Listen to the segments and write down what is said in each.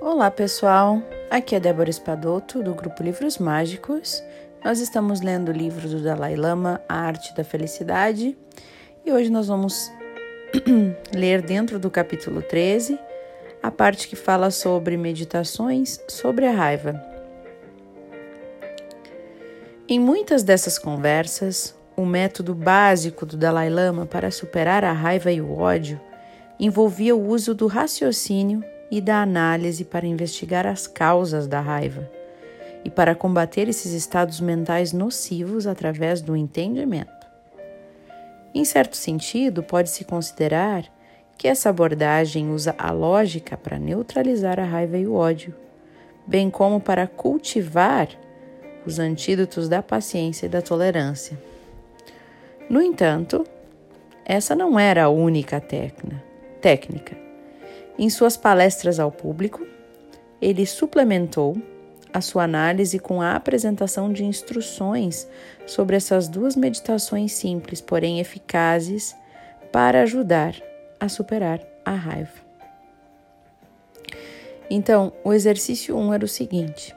Olá pessoal, aqui é Débora Espadoto do grupo Livros Mágicos. Nós estamos lendo o livro do Dalai Lama, A Arte da Felicidade, e hoje nós vamos ler dentro do capítulo 13 a parte que fala sobre meditações sobre a raiva. Em muitas dessas conversas, o método básico do Dalai Lama para superar a raiva e o ódio envolvia o uso do raciocínio e da análise para investigar as causas da raiva e para combater esses estados mentais nocivos através do entendimento. Em certo sentido, pode-se considerar que essa abordagem usa a lógica para neutralizar a raiva e o ódio, bem como para cultivar os antídotos da paciência e da tolerância. No entanto, essa não era a única técnica. Em suas palestras ao público, ele suplementou a sua análise com a apresentação de instruções sobre essas duas meditações simples, porém eficazes, para ajudar a superar a raiva. Então, o exercício 1 um era o seguinte,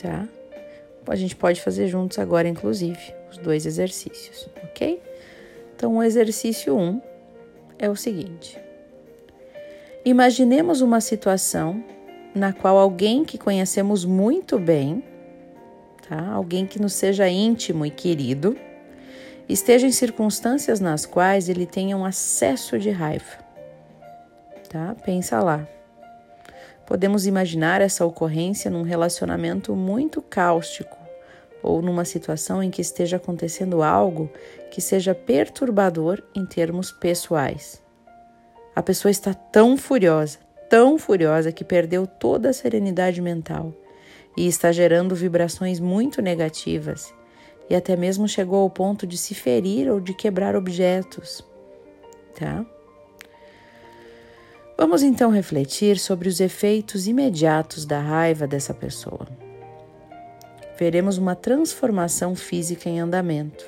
tá? A gente pode fazer juntos agora, inclusive, os dois exercícios, ok? Então, o exercício 1 um é o seguinte: Imaginemos uma situação na qual alguém que conhecemos muito bem, tá? alguém que nos seja íntimo e querido, esteja em circunstâncias nas quais ele tenha um acesso de raiva. Tá? Pensa lá. Podemos imaginar essa ocorrência num relacionamento muito cáustico ou numa situação em que esteja acontecendo algo que seja perturbador em termos pessoais. A pessoa está tão furiosa, tão furiosa que perdeu toda a serenidade mental e está gerando vibrações muito negativas e até mesmo chegou ao ponto de se ferir ou de quebrar objetos, tá? Vamos então refletir sobre os efeitos imediatos da raiva dessa pessoa. Veremos uma transformação física em andamento.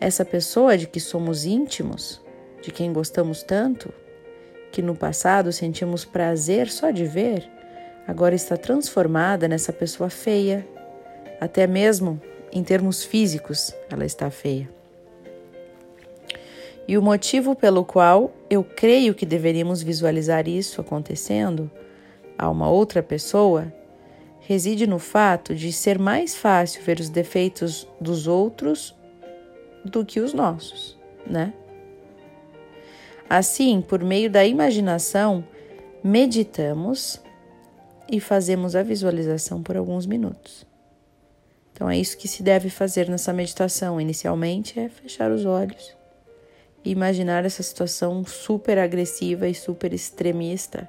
Essa pessoa de que somos íntimos de quem gostamos tanto, que no passado sentimos prazer só de ver, agora está transformada nessa pessoa feia. Até mesmo em termos físicos, ela está feia. E o motivo pelo qual eu creio que deveríamos visualizar isso acontecendo a uma outra pessoa reside no fato de ser mais fácil ver os defeitos dos outros do que os nossos, né? Assim, por meio da imaginação, meditamos e fazemos a visualização por alguns minutos. Então é isso que se deve fazer nessa meditação. Inicialmente é fechar os olhos e imaginar essa situação super agressiva e super extremista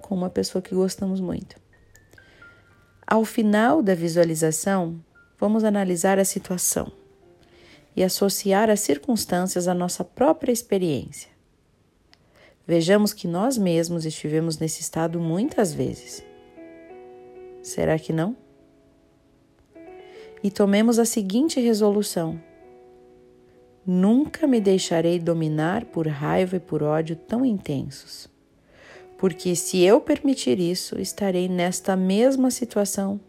com uma pessoa que gostamos muito. Ao final da visualização, vamos analisar a situação e associar as circunstâncias à nossa própria experiência. Vejamos que nós mesmos estivemos nesse estado muitas vezes. Será que não? E tomemos a seguinte resolução: Nunca me deixarei dominar por raiva e por ódio tão intensos, porque se eu permitir isso, estarei nesta mesma situação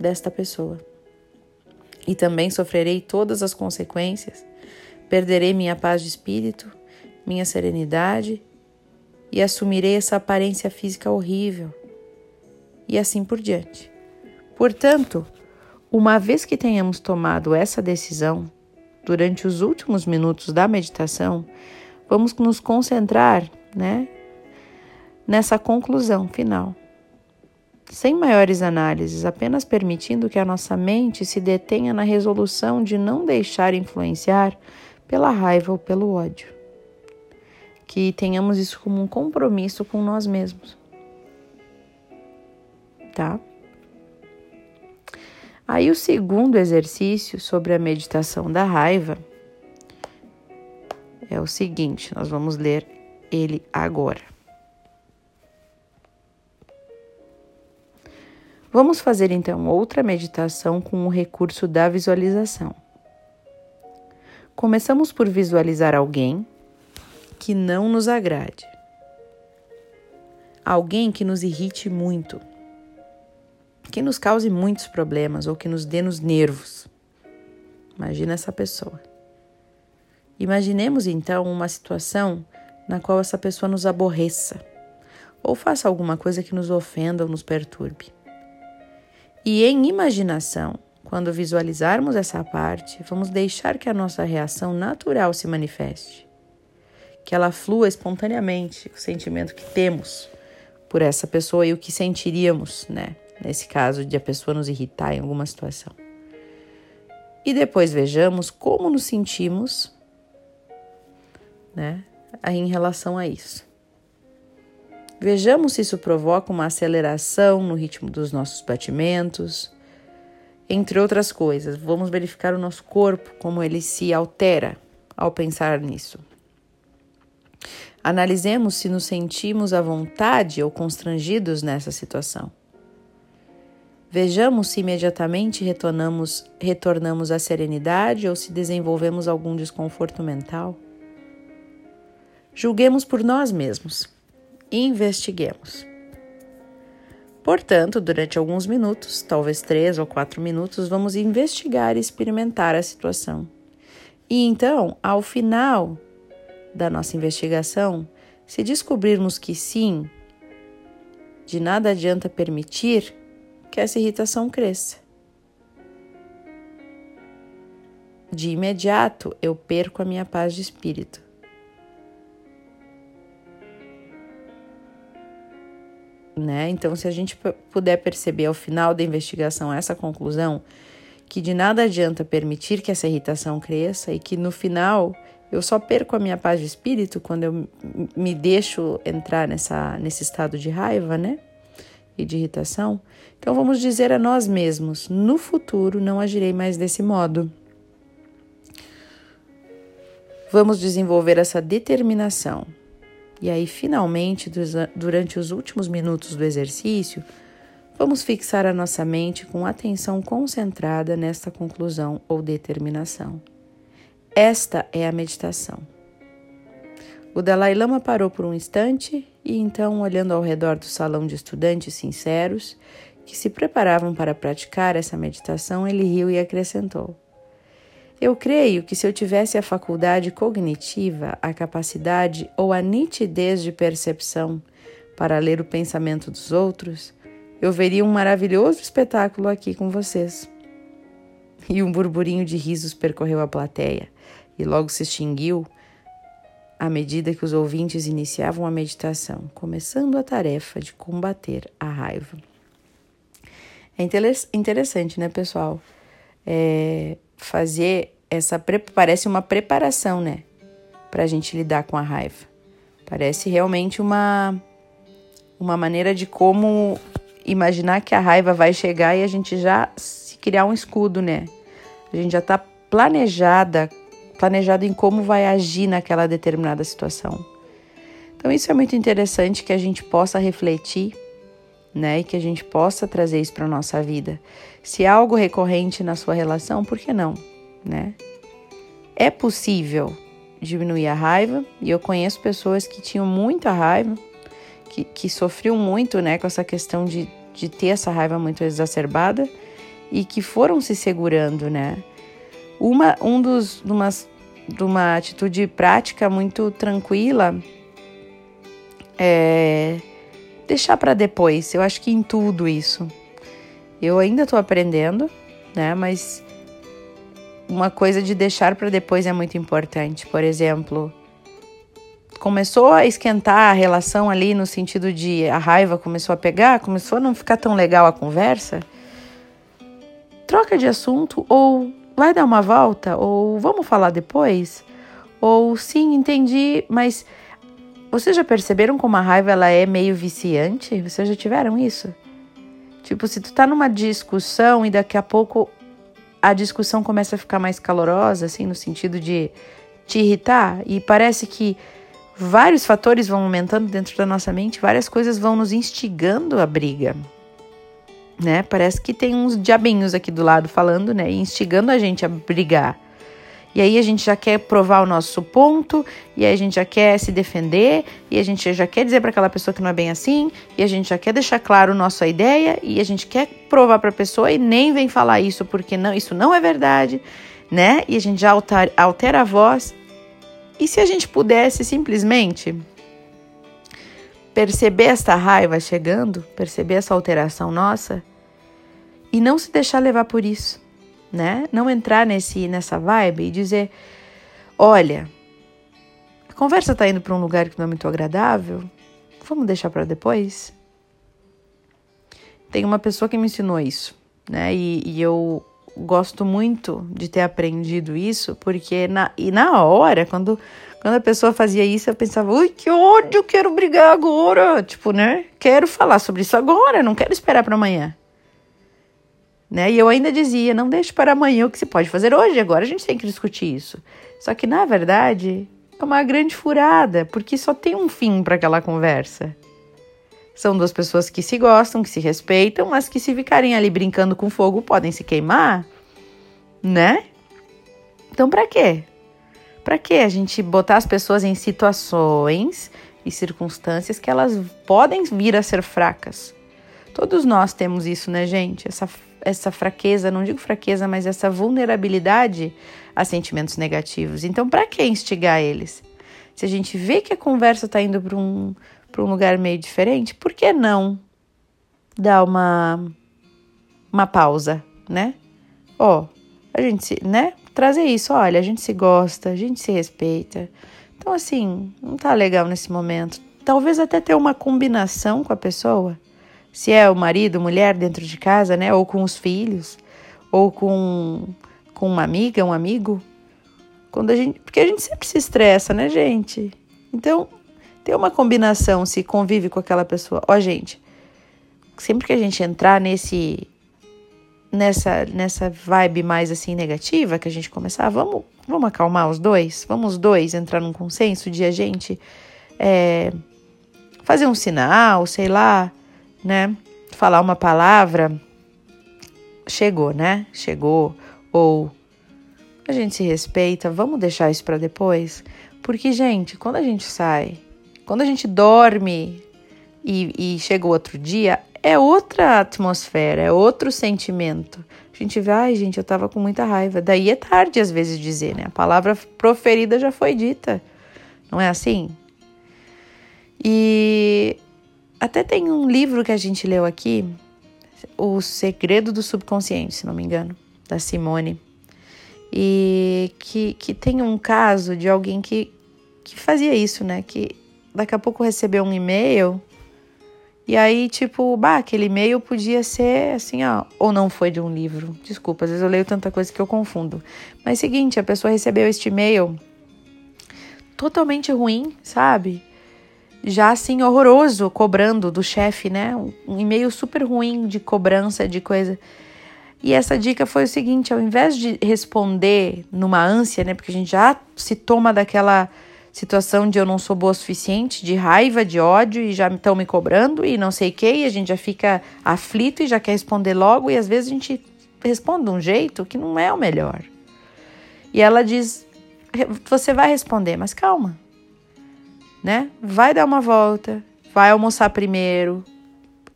desta pessoa. E também sofrerei todas as consequências, perderei minha paz de espírito minha serenidade e assumirei essa aparência física horrível, e assim por diante. Portanto, uma vez que tenhamos tomado essa decisão, durante os últimos minutos da meditação, vamos nos concentrar, né, nessa conclusão final. Sem maiores análises, apenas permitindo que a nossa mente se detenha na resolução de não deixar influenciar pela raiva ou pelo ódio que tenhamos isso como um compromisso com nós mesmos. Tá? Aí o segundo exercício sobre a meditação da raiva é o seguinte, nós vamos ler ele agora. Vamos fazer então outra meditação com o recurso da visualização. Começamos por visualizar alguém que não nos agrade. alguém que nos irrite muito, que nos cause muitos problemas ou que nos dê nos nervos. Imagina essa pessoa. Imaginemos então uma situação na qual essa pessoa nos aborreça ou faça alguma coisa que nos ofenda ou nos perturbe. E em imaginação, quando visualizarmos essa parte, vamos deixar que a nossa reação natural se manifeste, que ela flua espontaneamente, o sentimento que temos por essa pessoa e o que sentiríamos, né? Nesse caso de a pessoa nos irritar em alguma situação. E depois vejamos como nos sentimos, né? Em relação a isso. Vejamos se isso provoca uma aceleração no ritmo dos nossos batimentos, entre outras coisas. Vamos verificar o nosso corpo, como ele se altera ao pensar nisso. Analisemos se nos sentimos à vontade ou constrangidos nessa situação. Vejamos se imediatamente retornamos, retornamos à serenidade ou se desenvolvemos algum desconforto mental. Julguemos por nós mesmos investiguemos. Portanto, durante alguns minutos, talvez três ou quatro minutos, vamos investigar e experimentar a situação. E então, ao final da nossa investigação, se descobrirmos que sim, de nada adianta permitir que essa irritação cresça. De imediato, eu perco a minha paz de espírito. né? Então, se a gente puder perceber ao final da investigação essa conclusão, que de nada adianta permitir que essa irritação cresça e que no final eu só perco a minha paz de espírito quando eu me deixo entrar nessa, nesse estado de raiva, né? E de irritação. Então vamos dizer a nós mesmos: no futuro não agirei mais desse modo. Vamos desenvolver essa determinação e aí, finalmente, durante os últimos minutos do exercício, vamos fixar a nossa mente com atenção concentrada nesta conclusão ou determinação. Esta é a meditação. O Dalai Lama parou por um instante e então, olhando ao redor do salão de estudantes sinceros que se preparavam para praticar essa meditação, ele riu e acrescentou: eu creio que se eu tivesse a faculdade cognitiva, a capacidade ou a nitidez de percepção para ler o pensamento dos outros, eu veria um maravilhoso espetáculo aqui com vocês. E um burburinho de risos percorreu a plateia e logo se extinguiu à medida que os ouvintes iniciavam a meditação, começando a tarefa de combater a raiva. É interessante, né, pessoal? É, fazer essa parece uma preparação, né, para a gente lidar com a raiva. Parece realmente uma uma maneira de como imaginar que a raiva vai chegar e a gente já se criar um escudo, né? A gente já está planejada, planejado em como vai agir naquela determinada situação. Então isso é muito interessante que a gente possa refletir, né, e que a gente possa trazer isso para nossa vida. Se é algo recorrente na sua relação, por que não, né? É possível diminuir a raiva, e eu conheço pessoas que tinham muita raiva, que, que sofriam muito, né, com essa questão de, de ter essa raiva muito exacerbada e que foram se segurando, né? Uma, um dos, de, uma, de uma atitude prática muito tranquila é deixar para depois. Eu acho que em tudo isso. Eu ainda estou aprendendo, né? Mas uma coisa de deixar para depois é muito importante. Por exemplo, começou a esquentar a relação ali no sentido de a raiva começou a pegar, começou a não ficar tão legal a conversa. Troca de assunto ou vai dar uma volta ou vamos falar depois? Ou sim, entendi, mas vocês já perceberam como a raiva ela é meio viciante? Vocês já tiveram isso? Tipo, se tu tá numa discussão e daqui a pouco a discussão começa a ficar mais calorosa, assim, no sentido de te irritar, e parece que vários fatores vão aumentando dentro da nossa mente, várias coisas vão nos instigando a briga. Né? Parece que tem uns diabinhos aqui do lado falando, né? Instigando a gente a brigar. E aí a gente já quer provar o nosso ponto, e aí a gente já quer se defender, e a gente já quer dizer para aquela pessoa que não é bem assim, e a gente já quer deixar claro nossa ideia, e a gente quer provar para a pessoa e nem vem falar isso porque não, isso não é verdade, né? E a gente já altera, altera a voz. E se a gente pudesse simplesmente perceber esta raiva chegando, perceber essa alteração nossa e não se deixar levar por isso, né? Não entrar nesse nessa vibe e dizer, olha, a conversa tá indo para um lugar que não é muito agradável, vamos deixar para depois. Tem uma pessoa que me ensinou isso, né? E, e eu gosto muito de ter aprendido isso, porque na, e na hora, quando quando a pessoa fazia isso, eu pensava, ui, que ódio, quero brigar agora. Tipo, né? Quero falar sobre isso agora, não quero esperar para amanhã. Né? E eu ainda dizia, não deixe para amanhã o que se pode fazer hoje, agora a gente tem que discutir isso. Só que, na verdade, é uma grande furada, porque só tem um fim para aquela conversa. São duas pessoas que se gostam, que se respeitam, mas que se ficarem ali brincando com fogo podem se queimar, né? Então, para quê? Para que a gente botar as pessoas em situações e circunstâncias que elas podem vir a ser fracas? Todos nós temos isso, né, gente? Essa, essa fraqueza, não digo fraqueza, mas essa vulnerabilidade a sentimentos negativos. Então, para que instigar eles? Se a gente vê que a conversa está indo para um, um lugar meio diferente, por que não dar uma, uma pausa, né? Ó, oh, a gente, né? Trazer isso. Olha, a gente se gosta, a gente se respeita. Então, assim, não tá legal nesse momento. Talvez até ter uma combinação com a pessoa. Se é o marido, mulher dentro de casa, né? Ou com os filhos, ou com, com uma amiga, um amigo. Quando a gente, porque a gente sempre se estressa, né, gente? Então, ter uma combinação, se convive com aquela pessoa. Ó, gente, sempre que a gente entrar nesse nessa nessa vibe mais assim negativa que a gente começar, vamos vamos acalmar os dois, vamos os dois entrar num consenso de a gente é, fazer um sinal, sei lá, né? Falar uma palavra, chegou, né? Chegou ou a gente se respeita, vamos deixar isso para depois, porque gente, quando a gente sai, quando a gente dorme e, e chega o outro dia, é outra atmosfera, é outro sentimento. A gente vê, ai, gente, eu tava com muita raiva. Daí é tarde às vezes dizer, né? A palavra proferida já foi dita. Não é assim? E até tem um livro que a gente leu aqui, O Segredo do Subconsciente, se não me engano, da Simone. E que, que tem um caso de alguém que, que fazia isso, né? Que daqui a pouco recebeu um e-mail e aí, tipo, bah, aquele e-mail podia ser assim, ó, ou não foi de um livro. Desculpa, às vezes eu leio tanta coisa que eu confundo. Mas seguinte, a pessoa recebeu este e-mail totalmente ruim, sabe? Já assim, horroroso, cobrando do chefe, né? Um e-mail super ruim de cobrança de coisa. E essa dica foi o seguinte: ao invés de responder numa ânsia, né? Porque a gente já se toma daquela situação de eu não sou boa o suficiente, de raiva, de ódio e já estão me cobrando e não sei o que, e a gente já fica aflito e já quer responder logo, e às vezes a gente responde de um jeito que não é o melhor. E ela diz: você vai responder, mas calma, né? Vai dar uma volta, vai almoçar primeiro,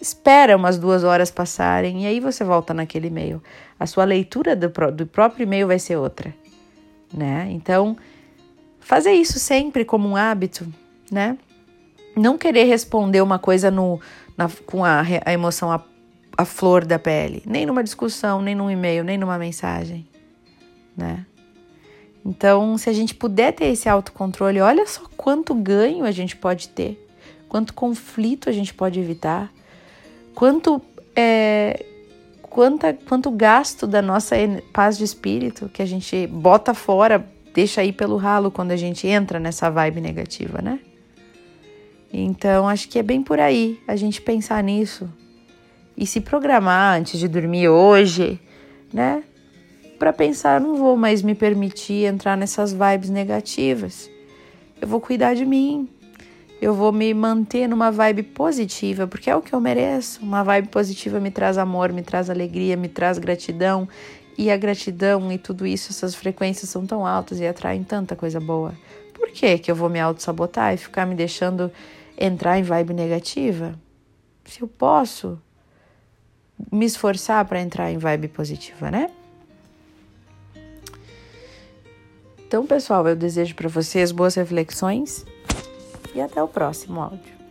espera umas duas horas passarem e aí você volta naquele e-mail. A sua leitura do, do próprio e-mail vai ser outra, né? Então fazer isso sempre como um hábito, né? Não querer responder uma coisa no, na, com a, a emoção a flor da pele, nem numa discussão, nem num e-mail, nem numa mensagem, né? Então, se a gente puder ter esse autocontrole, olha só quanto ganho a gente pode ter, quanto conflito a gente pode evitar, quanto é, quanta, quanto gasto da nossa paz de espírito que a gente bota fora deixa aí pelo ralo quando a gente entra nessa vibe negativa, né? Então, acho que é bem por aí a gente pensar nisso e se programar antes de dormir hoje, né? Para pensar, não vou mais me permitir entrar nessas vibes negativas. Eu vou cuidar de mim. Eu vou me manter numa vibe positiva, porque é o que eu mereço. Uma vibe positiva me traz amor, me traz alegria, me traz gratidão e a gratidão e tudo isso, essas frequências são tão altas e atraem tanta coisa boa. Por que que eu vou me auto-sabotar e ficar me deixando entrar em vibe negativa? Se eu posso me esforçar para entrar em vibe positiva, né? Então, pessoal, eu desejo para vocês boas reflexões e até o próximo áudio.